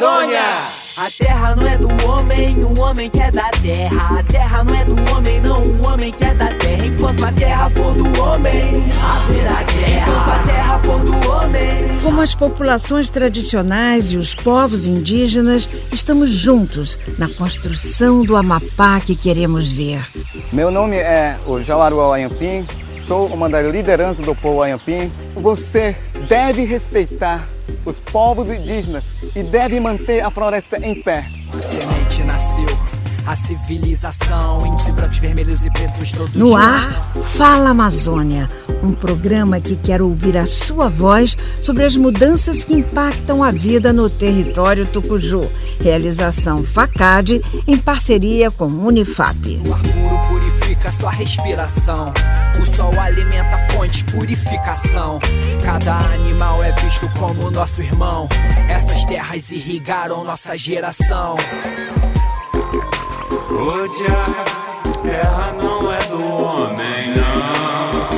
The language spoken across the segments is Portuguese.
Amazônia! A terra não é do homem, o homem que é da terra. A terra não é do homem, não, o homem que é da terra. Enquanto a terra for do homem, haverá guerra. Enquanto a terra for do homem. Como as populações tradicionais e os povos indígenas, estamos juntos na construção do Amapá que queremos ver. Meu nome é o Jauaru Ayampim, sou uma das lideranças do povo Ayampim. Você deve respeitar os povos indígenas e deve manter a floresta em pé. A semente nasceu, a civilização, índios brancos, vermelhos No ar, Fala Amazônia, um programa que quer ouvir a sua voz sobre as mudanças que impactam a vida no território tucuju. Realização FACAD em parceria com Unifap. O ar puro purifica sua respiração. O sol alimenta a fonte, purificação. Cada animal é visto como nosso irmão. Essas terras irrigaram nossa geração. Hoje terra não é do homem, não.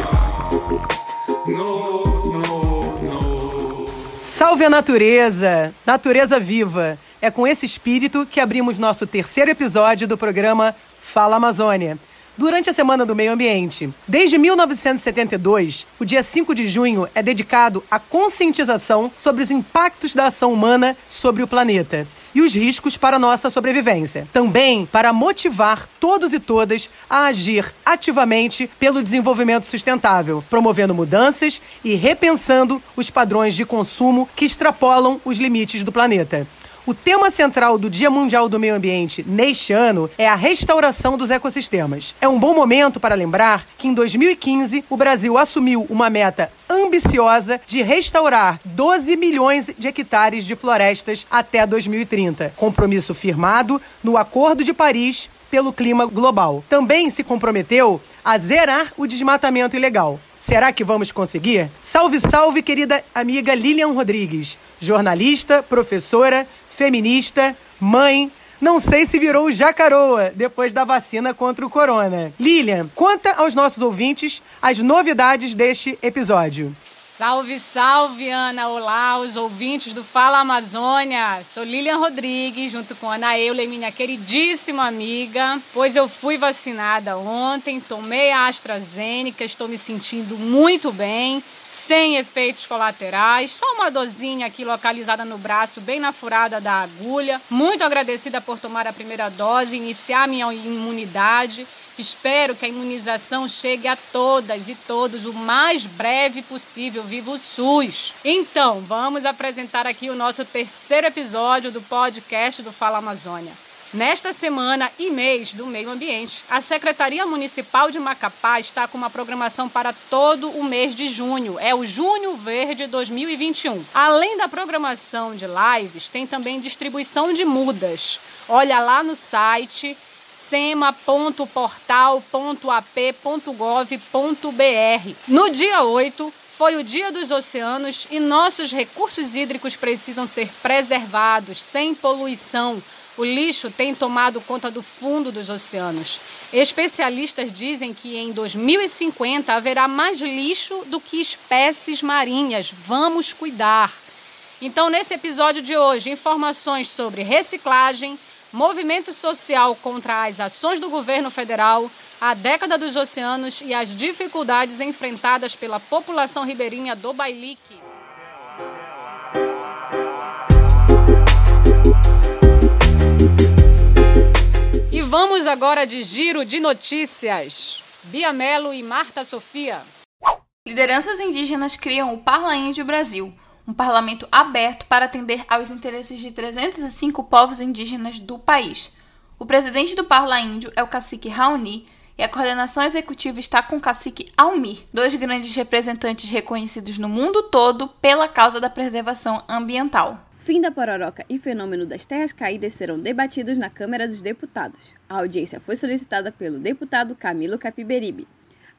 No, no, no. Salve a natureza! Natureza viva! É com esse espírito que abrimos nosso terceiro episódio do programa Fala Amazônia. Durante a Semana do Meio Ambiente. Desde 1972, o dia 5 de junho é dedicado à conscientização sobre os impactos da ação humana sobre o planeta e os riscos para nossa sobrevivência. Também para motivar todos e todas a agir ativamente pelo desenvolvimento sustentável, promovendo mudanças e repensando os padrões de consumo que extrapolam os limites do planeta. O tema central do Dia Mundial do Meio Ambiente neste ano é a restauração dos ecossistemas. É um bom momento para lembrar que em 2015 o Brasil assumiu uma meta ambiciosa de restaurar 12 milhões de hectares de florestas até 2030. Compromisso firmado no Acordo de Paris pelo clima global. Também se comprometeu a zerar o desmatamento ilegal. Será que vamos conseguir? Salve, salve, querida amiga Lilian Rodrigues, jornalista, professora, feminista, mãe. Não sei se virou jacaroa depois da vacina contra o corona. Lilian, conta aos nossos ouvintes as novidades deste episódio. Salve, salve, Ana! Olá, os ouvintes do Fala Amazônia! Sou Lilian Rodrigues, junto com Ana Euler, minha queridíssima amiga. Pois eu fui vacinada ontem, tomei a AstraZeneca, estou me sentindo muito bem, sem efeitos colaterais, só uma dorzinha aqui localizada no braço, bem na furada da agulha. Muito agradecida por tomar a primeira dose, iniciar minha imunidade. Espero que a imunização chegue a todas e todos o mais breve possível. Viva o SUS! Então, vamos apresentar aqui o nosso terceiro episódio do podcast do Fala Amazônia. Nesta semana e mês do meio ambiente, a Secretaria Municipal de Macapá está com uma programação para todo o mês de junho. É o Junho Verde 2021. Além da programação de lives, tem também distribuição de mudas. Olha lá no site sema.portal.ap.gov.br. No dia 8, foi o Dia dos Oceanos e nossos recursos hídricos precisam ser preservados sem poluição. O lixo tem tomado conta do fundo dos oceanos. Especialistas dizem que em 2050 haverá mais lixo do que espécies marinhas. Vamos cuidar. Então, nesse episódio de hoje, informações sobre reciclagem, movimento social contra as ações do governo federal, a década dos oceanos e as dificuldades enfrentadas pela população ribeirinha do Bailique. E vamos agora de giro de notícias. Bia Mello e Marta Sofia. Lideranças indígenas criam o Parla Índio Brasil, um parlamento aberto para atender aos interesses de 305 povos indígenas do país. O presidente do Parla Índio é o cacique Raoni e a coordenação executiva está com o cacique Almir, dois grandes representantes reconhecidos no mundo todo pela causa da preservação ambiental. Fim da pororoca e fenômeno das terras caídas serão debatidos na Câmara dos Deputados. A audiência foi solicitada pelo deputado Camilo Capiberibe.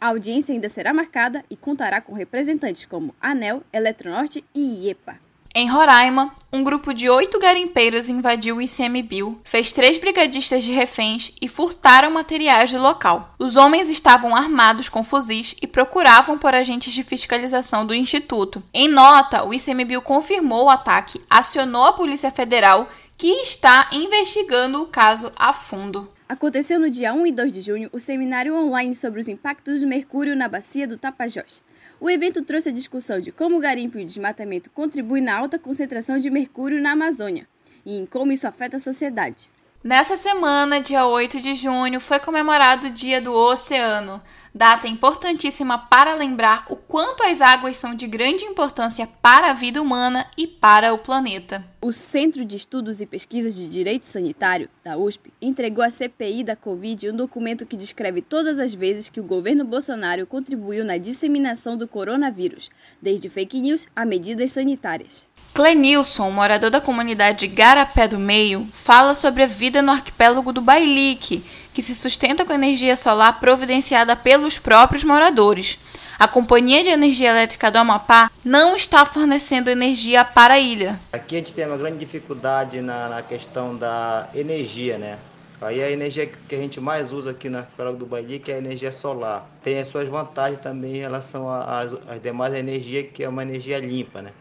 A audiência ainda será marcada e contará com representantes como ANEL, Eletronorte e IEPA. Em Roraima, um grupo de oito garimpeiros invadiu o ICMBio, fez três brigadistas de reféns e furtaram materiais do local. Os homens estavam armados com fuzis e procuravam por agentes de fiscalização do Instituto. Em nota, o ICMBio confirmou o ataque, acionou a Polícia Federal, que está investigando o caso a fundo. Aconteceu no dia 1 e 2 de junho o seminário online sobre os impactos do mercúrio na bacia do Tapajós. O evento trouxe a discussão de como o garimpo e o desmatamento contribuem na alta concentração de mercúrio na Amazônia e em como isso afeta a sociedade. Nessa semana, dia 8 de junho, foi comemorado o Dia do Oceano, data importantíssima para lembrar o quanto as águas são de grande importância para a vida humana e para o planeta. O Centro de Estudos e Pesquisas de Direito Sanitário, da USP, entregou à CPI da Covid um documento que descreve todas as vezes que o governo Bolsonaro contribuiu na disseminação do coronavírus, desde fake news a medidas sanitárias. Clenilson, morador da comunidade Garapé do Meio, fala sobre a vida no arquipélago do Bailique, que se sustenta com energia solar providenciada pelos próprios moradores. A Companhia de Energia Elétrica do Amapá não está fornecendo energia para a ilha. Aqui a gente tem uma grande dificuldade na, na questão da energia, né? Aí a energia que a gente mais usa aqui no arquipélago do Bailique é a energia solar. Tem as suas vantagens também em relação às demais energias, que é uma energia limpa, né?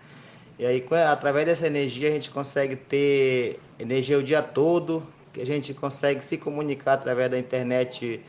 E aí, através dessa energia, a gente consegue ter energia o dia todo, que a gente consegue se comunicar através da internet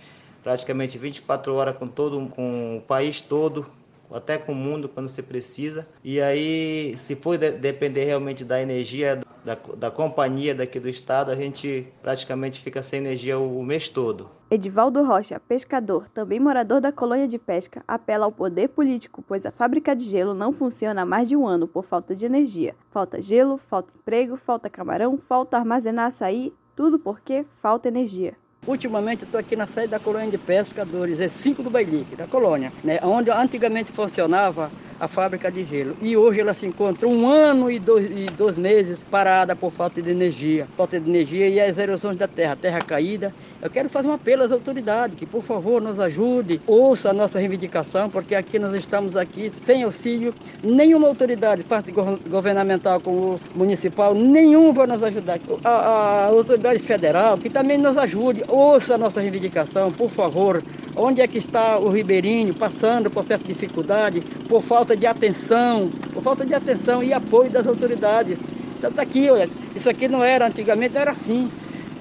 praticamente 24 horas com todo com o país todo, até com o mundo quando se precisa. E aí, se for de depender realmente da energia da, da companhia daqui do estado, a gente praticamente fica sem energia o, o mês todo. Edivaldo Rocha, pescador, também morador da colônia de pesca, apela ao poder político, pois a fábrica de gelo não funciona há mais de um ano por falta de energia. Falta gelo, falta emprego, falta camarão, falta armazenar açaí, tudo porque falta energia. Ultimamente estou aqui na sede da colônia de pescadores, é 5 do Bailique, da colônia, né, onde antigamente funcionava a fábrica de gelo. E hoje ela se encontra um ano e dois, e dois meses parada por falta de energia. Falta de energia e as erosões da terra, terra caída. Eu quero fazer um apelo às autoridades que, por favor, nos ajude, ouça a nossa reivindicação, porque aqui nós estamos aqui sem auxílio. Nenhuma autoridade, parte governamental como municipal, nenhum vai nos ajudar. A, a autoridade federal, que também nos ajude, ouça a nossa reivindicação, por favor. Onde é que está o ribeirinho passando por certa dificuldade, por falta de atenção, por falta de atenção e apoio das autoridades. Então tá aqui, olha, isso aqui não era, antigamente era assim.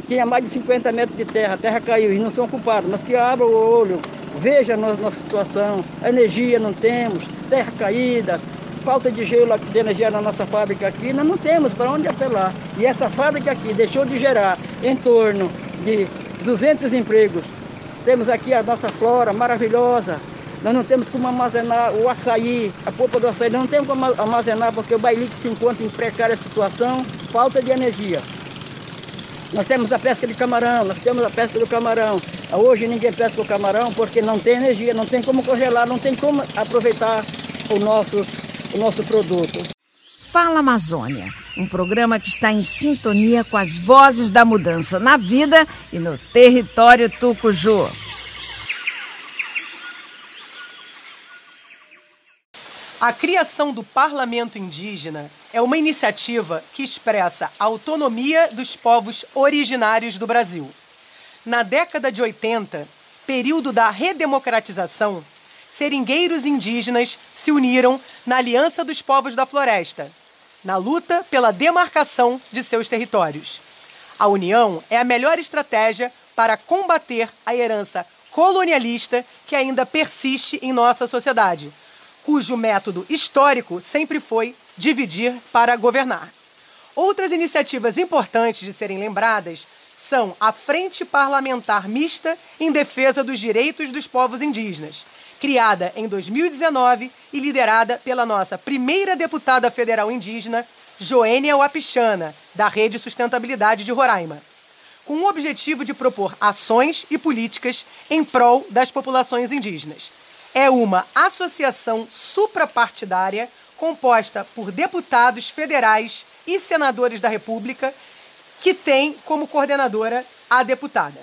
Tinha mais de 50 metros de terra, a terra caiu e não são culpados, mas que abra o olho, veja a nossa situação, a energia não temos, terra caída, falta de gelo de energia na nossa fábrica aqui, nós não temos para onde apelar. E essa fábrica aqui deixou de gerar em torno de 200 empregos temos aqui a nossa flora maravilhosa. Nós não temos como armazenar o açaí, a polpa do açaí, não temos como armazenar porque o bailique se encontra em precária situação, falta de energia. Nós temos a pesca de camarão, nós temos a pesca do camarão. Hoje ninguém pesca o camarão porque não tem energia, não tem como congelar, não tem como aproveitar o nosso, o nosso produto. Fala Amazônia, um programa que está em sintonia com as vozes da mudança na vida e no território tucuju. A criação do Parlamento Indígena é uma iniciativa que expressa a autonomia dos povos originários do Brasil. Na década de 80, período da redemocratização, seringueiros indígenas se uniram na Aliança dos Povos da Floresta na luta pela demarcação de seus territórios. A união é a melhor estratégia para combater a herança colonialista que ainda persiste em nossa sociedade, cujo método histórico sempre foi dividir para governar. Outras iniciativas importantes de serem lembradas são a Frente Parlamentar Mista em Defesa dos Direitos dos Povos Indígenas, criada em 2019 e liderada pela nossa primeira deputada federal indígena, Joênia Wapichana, da Rede Sustentabilidade de Roraima, com o objetivo de propor ações e políticas em prol das populações indígenas. É uma associação suprapartidária composta por deputados federais e senadores da República, que tem como coordenadora a deputada.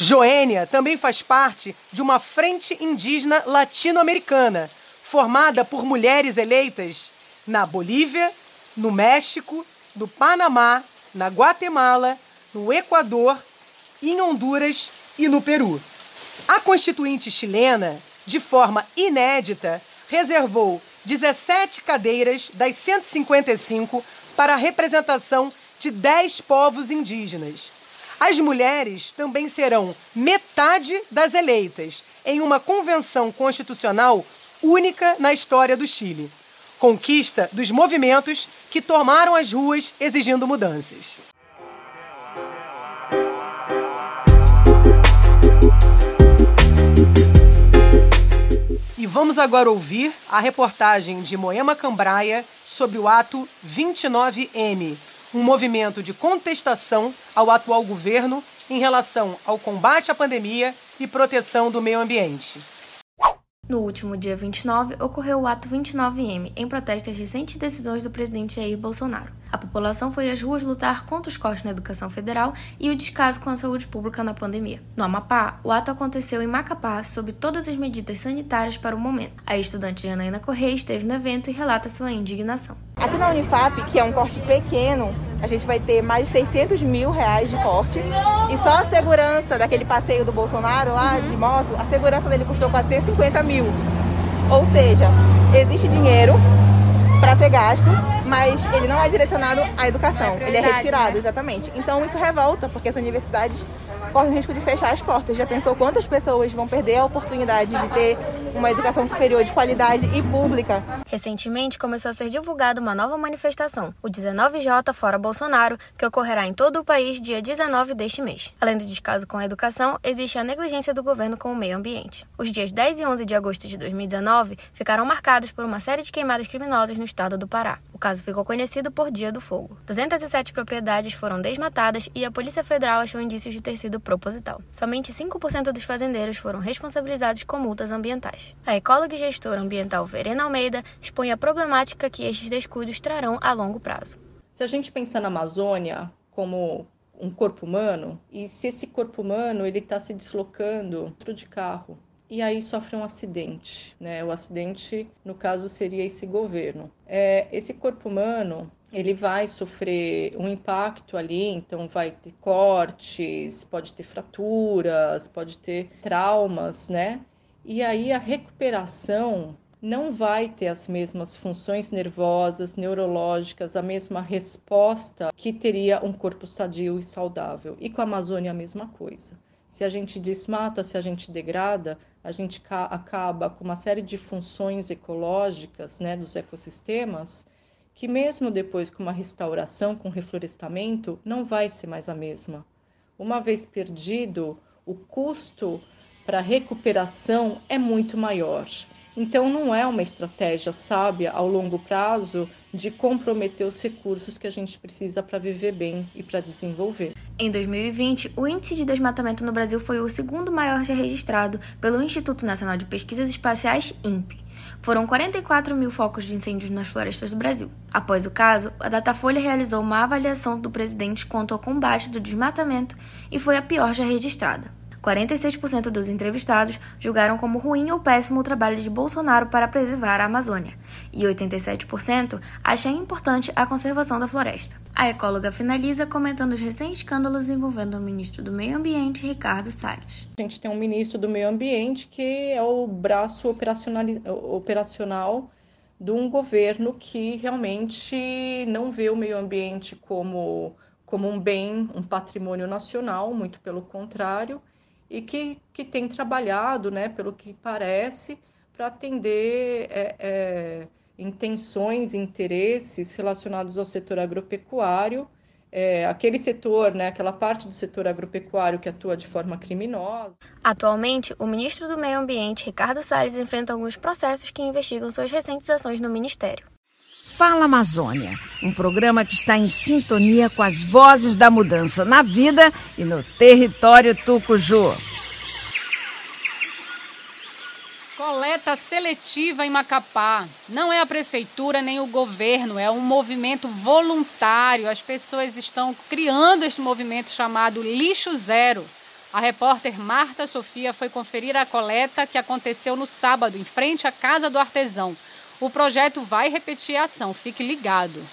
Joênia também faz parte de uma frente indígena latino-americana, formada por mulheres eleitas na Bolívia, no México, no Panamá, na Guatemala, no Equador, em Honduras e no Peru. A Constituinte chilena, de forma inédita, reservou 17 cadeiras das 155 para a representação de 10 povos indígenas. As mulheres também serão metade das eleitas em uma convenção constitucional única na história do Chile. Conquista dos movimentos que tomaram as ruas exigindo mudanças. E vamos agora ouvir a reportagem de Moema Cambraia sobre o ato 29M, um movimento de contestação ao atual governo em relação ao combate à pandemia e proteção do meio ambiente. No último dia 29, ocorreu o ato 29M, em protesto às recentes decisões do presidente Jair Bolsonaro. A população foi às ruas lutar contra os cortes na educação federal e o descaso com a saúde pública na pandemia. No Amapá, o ato aconteceu em Macapá sob todas as medidas sanitárias para o momento. A estudante Janaína Correia esteve no evento e relata sua indignação. Aqui na Unifap, que é um corte pequeno, a gente vai ter mais de 600 mil reais de corte. E só a segurança daquele passeio do Bolsonaro lá de moto, a segurança dele custou 450 mil. Ou seja, existe dinheiro para ser gasto, mas ele não é direcionado à educação, ele é retirado, né? exatamente. Então isso revolta, porque as universidades correm o risco de fechar as portas. Já pensou quantas pessoas vão perder a oportunidade de ter uma educação superior de qualidade e pública? Recentemente começou a ser divulgada uma nova manifestação, o 19J Fora Bolsonaro, que ocorrerá em todo o país dia 19 deste mês. Além do descaso com a educação, existe a negligência do governo com o meio ambiente. Os dias 10 e 11 de agosto de 2019 ficaram marcados por uma série de queimadas criminosas no estado do Pará. O caso ficou conhecido por Dia do Fogo. 207 propriedades foram desmatadas e a Polícia Federal achou indícios de ter sido proposital. Somente 5% dos fazendeiros foram responsabilizados com multas ambientais. A ecóloga e gestora ambiental Verena Almeida expõe a problemática que estes descuidos trarão a longo prazo. Se a gente pensar na Amazônia como um corpo humano, e se esse corpo humano ele está se deslocando dentro de carro, e aí sofre um acidente, né? O acidente, no caso, seria esse governo. É, esse corpo humano, ele vai sofrer um impacto ali, então vai ter cortes, pode ter fraturas, pode ter traumas, né? E aí a recuperação não vai ter as mesmas funções nervosas, neurológicas, a mesma resposta que teria um corpo sadio e saudável. E com a Amazônia a mesma coisa. Se a gente desmata, se a gente degrada, a gente acaba com uma série de funções ecológicas né, dos ecossistemas que mesmo depois com uma restauração, com reflorestamento, não vai ser mais a mesma. Uma vez perdido, o custo para recuperação é muito maior. Então, não é uma estratégia sábia ao longo prazo de comprometer os recursos que a gente precisa para viver bem e para desenvolver. Em 2020, o índice de desmatamento no Brasil foi o segundo maior já registrado pelo Instituto Nacional de Pesquisas Espaciais, INPE. Foram 44 mil focos de incêndios nas florestas do Brasil. Após o caso, a Datafolha realizou uma avaliação do presidente quanto ao combate do desmatamento e foi a pior já registrada. 46% dos entrevistados julgaram como ruim ou péssimo o trabalho de Bolsonaro para preservar a Amazônia, e 87% acham importante a conservação da floresta. A ecóloga finaliza comentando os recentes escândalos envolvendo o ministro do Meio Ambiente, Ricardo Salles. A gente tem um ministro do Meio Ambiente que é o braço operacional de um governo que realmente não vê o meio ambiente como, como um bem, um patrimônio nacional, muito pelo contrário, e que, que tem trabalhado, né, pelo que parece, para atender é, é, intenções, interesses relacionados ao setor agropecuário, é, aquele setor, né, aquela parte do setor agropecuário que atua de forma criminosa. Atualmente, o ministro do Meio Ambiente, Ricardo Salles, enfrenta alguns processos que investigam suas recentes ações no ministério. Fala Amazônia, um programa que está em sintonia com as vozes da mudança na vida e no território tucuju. Coleta seletiva em Macapá. Não é a prefeitura nem o governo, é um movimento voluntário. As pessoas estão criando este movimento chamado Lixo Zero. A repórter Marta Sofia foi conferir a coleta que aconteceu no sábado, em frente à Casa do Artesão. O projeto vai repetir a ação, fique ligado.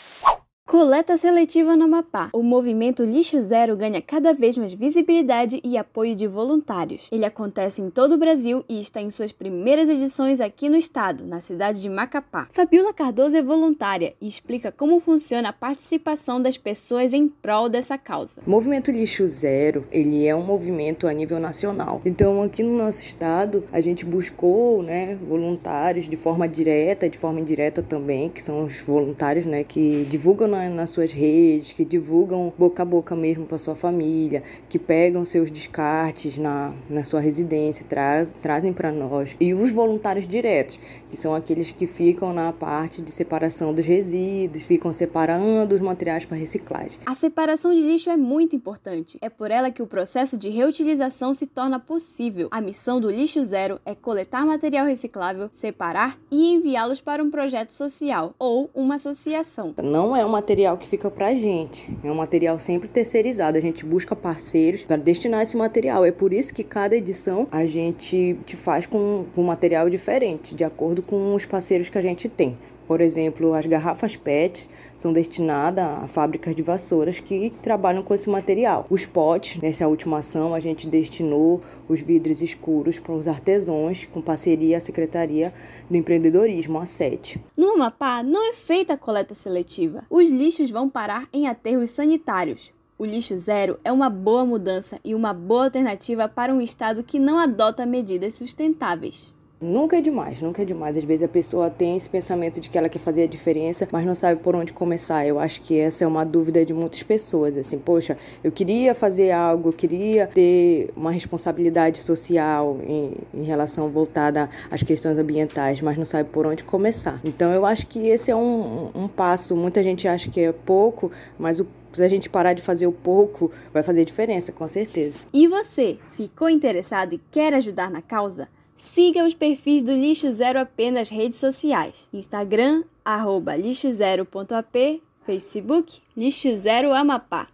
Coleta seletiva no Amapá. O movimento Lixo Zero ganha cada vez mais visibilidade e apoio de voluntários. Ele acontece em todo o Brasil e está em suas primeiras edições aqui no estado, na cidade de Macapá. Fabiola Cardoso é voluntária e explica como funciona a participação das pessoas em prol dessa causa. Movimento Lixo Zero, ele é um movimento a nível nacional. Então, aqui no nosso estado, a gente buscou, né, voluntários de forma direta, de forma indireta também, que são os voluntários, né, que divulgam na, nas suas redes, que divulgam boca a boca mesmo para sua família, que pegam seus descartes na, na sua residência, traz, trazem para nós. E os voluntários diretos, que são aqueles que ficam na parte de separação dos resíduos, ficam separando os materiais para reciclagem. A separação de lixo é muito importante. É por ela que o processo de reutilização se torna possível. A missão do Lixo Zero é coletar material reciclável, separar e enviá-los para um projeto social ou uma associação. Não é uma material que fica para a gente. É um material sempre terceirizado. A gente busca parceiros para destinar esse material. É por isso que cada edição a gente te faz com um material diferente, de acordo com os parceiros que a gente tem. Por exemplo, as garrafas PET são destinadas a fábricas de vassouras que trabalham com esse material. Os potes, nessa última ação, a gente destinou os vidros escuros para os artesãos, com parceria à Secretaria do Empreendedorismo, a SET. No Amapá, não é feita a coleta seletiva. Os lixos vão parar em aterros sanitários. O lixo zero é uma boa mudança e uma boa alternativa para um estado que não adota medidas sustentáveis. Nunca é demais, nunca é demais. Às vezes a pessoa tem esse pensamento de que ela quer fazer a diferença, mas não sabe por onde começar. Eu acho que essa é uma dúvida de muitas pessoas. Assim, poxa, eu queria fazer algo, eu queria ter uma responsabilidade social em, em relação voltada às questões ambientais, mas não sabe por onde começar. Então eu acho que esse é um, um passo. Muita gente acha que é pouco, mas o se a gente parar de fazer o pouco, vai fazer diferença, com certeza. E você, ficou interessado e quer ajudar na causa? Siga os perfis do Lixo Zero AP nas redes sociais. Instagram, arroba lixozero.ap, Facebook, Lixo Zero Amapá.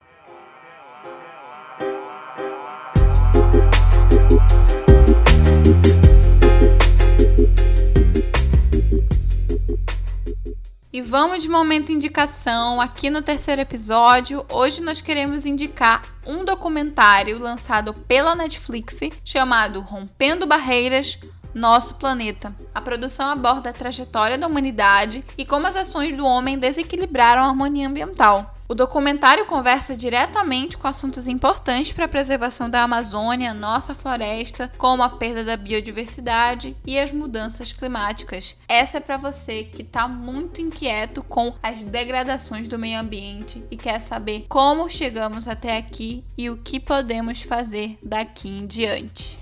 E vamos de momento indicação aqui no terceiro episódio. Hoje nós queremos indicar um documentário lançado pela Netflix chamado Rompendo Barreiras nosso planeta. A produção aborda a trajetória da humanidade e como as ações do homem desequilibraram a harmonia ambiental. O documentário conversa diretamente com assuntos importantes para a preservação da Amazônia, nossa floresta, como a perda da biodiversidade e as mudanças climáticas. Essa é para você que está muito inquieto com as degradações do meio ambiente e quer saber como chegamos até aqui e o que podemos fazer daqui em diante.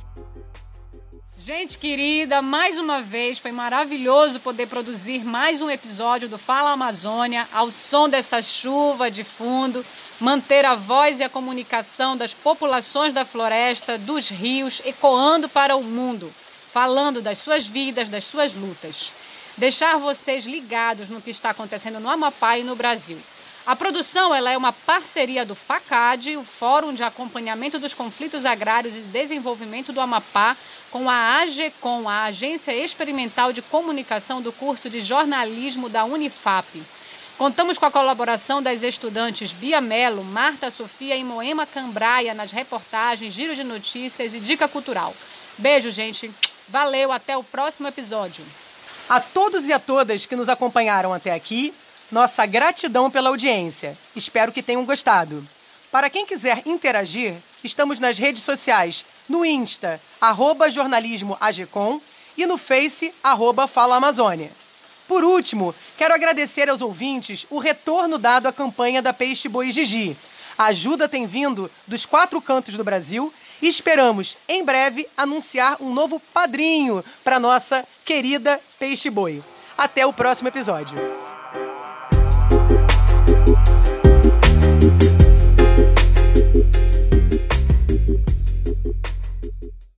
Gente querida, mais uma vez foi maravilhoso poder produzir mais um episódio do Fala Amazônia ao som dessa chuva de fundo, manter a voz e a comunicação das populações da floresta, dos rios ecoando para o mundo, falando das suas vidas, das suas lutas. Deixar vocês ligados no que está acontecendo no Amapá e no Brasil. A produção ela é uma parceria do FACAD, o Fórum de Acompanhamento dos Conflitos Agrários e Desenvolvimento do Amapá, com a AGECOM, a Agência Experimental de Comunicação do curso de jornalismo da Unifap. Contamos com a colaboração das estudantes Bia Melo, Marta Sofia e Moema Cambraia nas reportagens, giro de notícias e dica cultural. Beijo, gente. Valeu, até o próximo episódio. A todos e a todas que nos acompanharam até aqui, nossa gratidão pela audiência. Espero que tenham gostado. Para quem quiser interagir, estamos nas redes sociais, no Insta, arroba e no Face, arroba Fala Amazônia. Por último, quero agradecer aos ouvintes o retorno dado à campanha da Peixe Boi Gigi. A ajuda tem vindo dos quatro cantos do Brasil e esperamos, em breve, anunciar um novo padrinho para nossa querida Peixe Boi. Até o próximo episódio.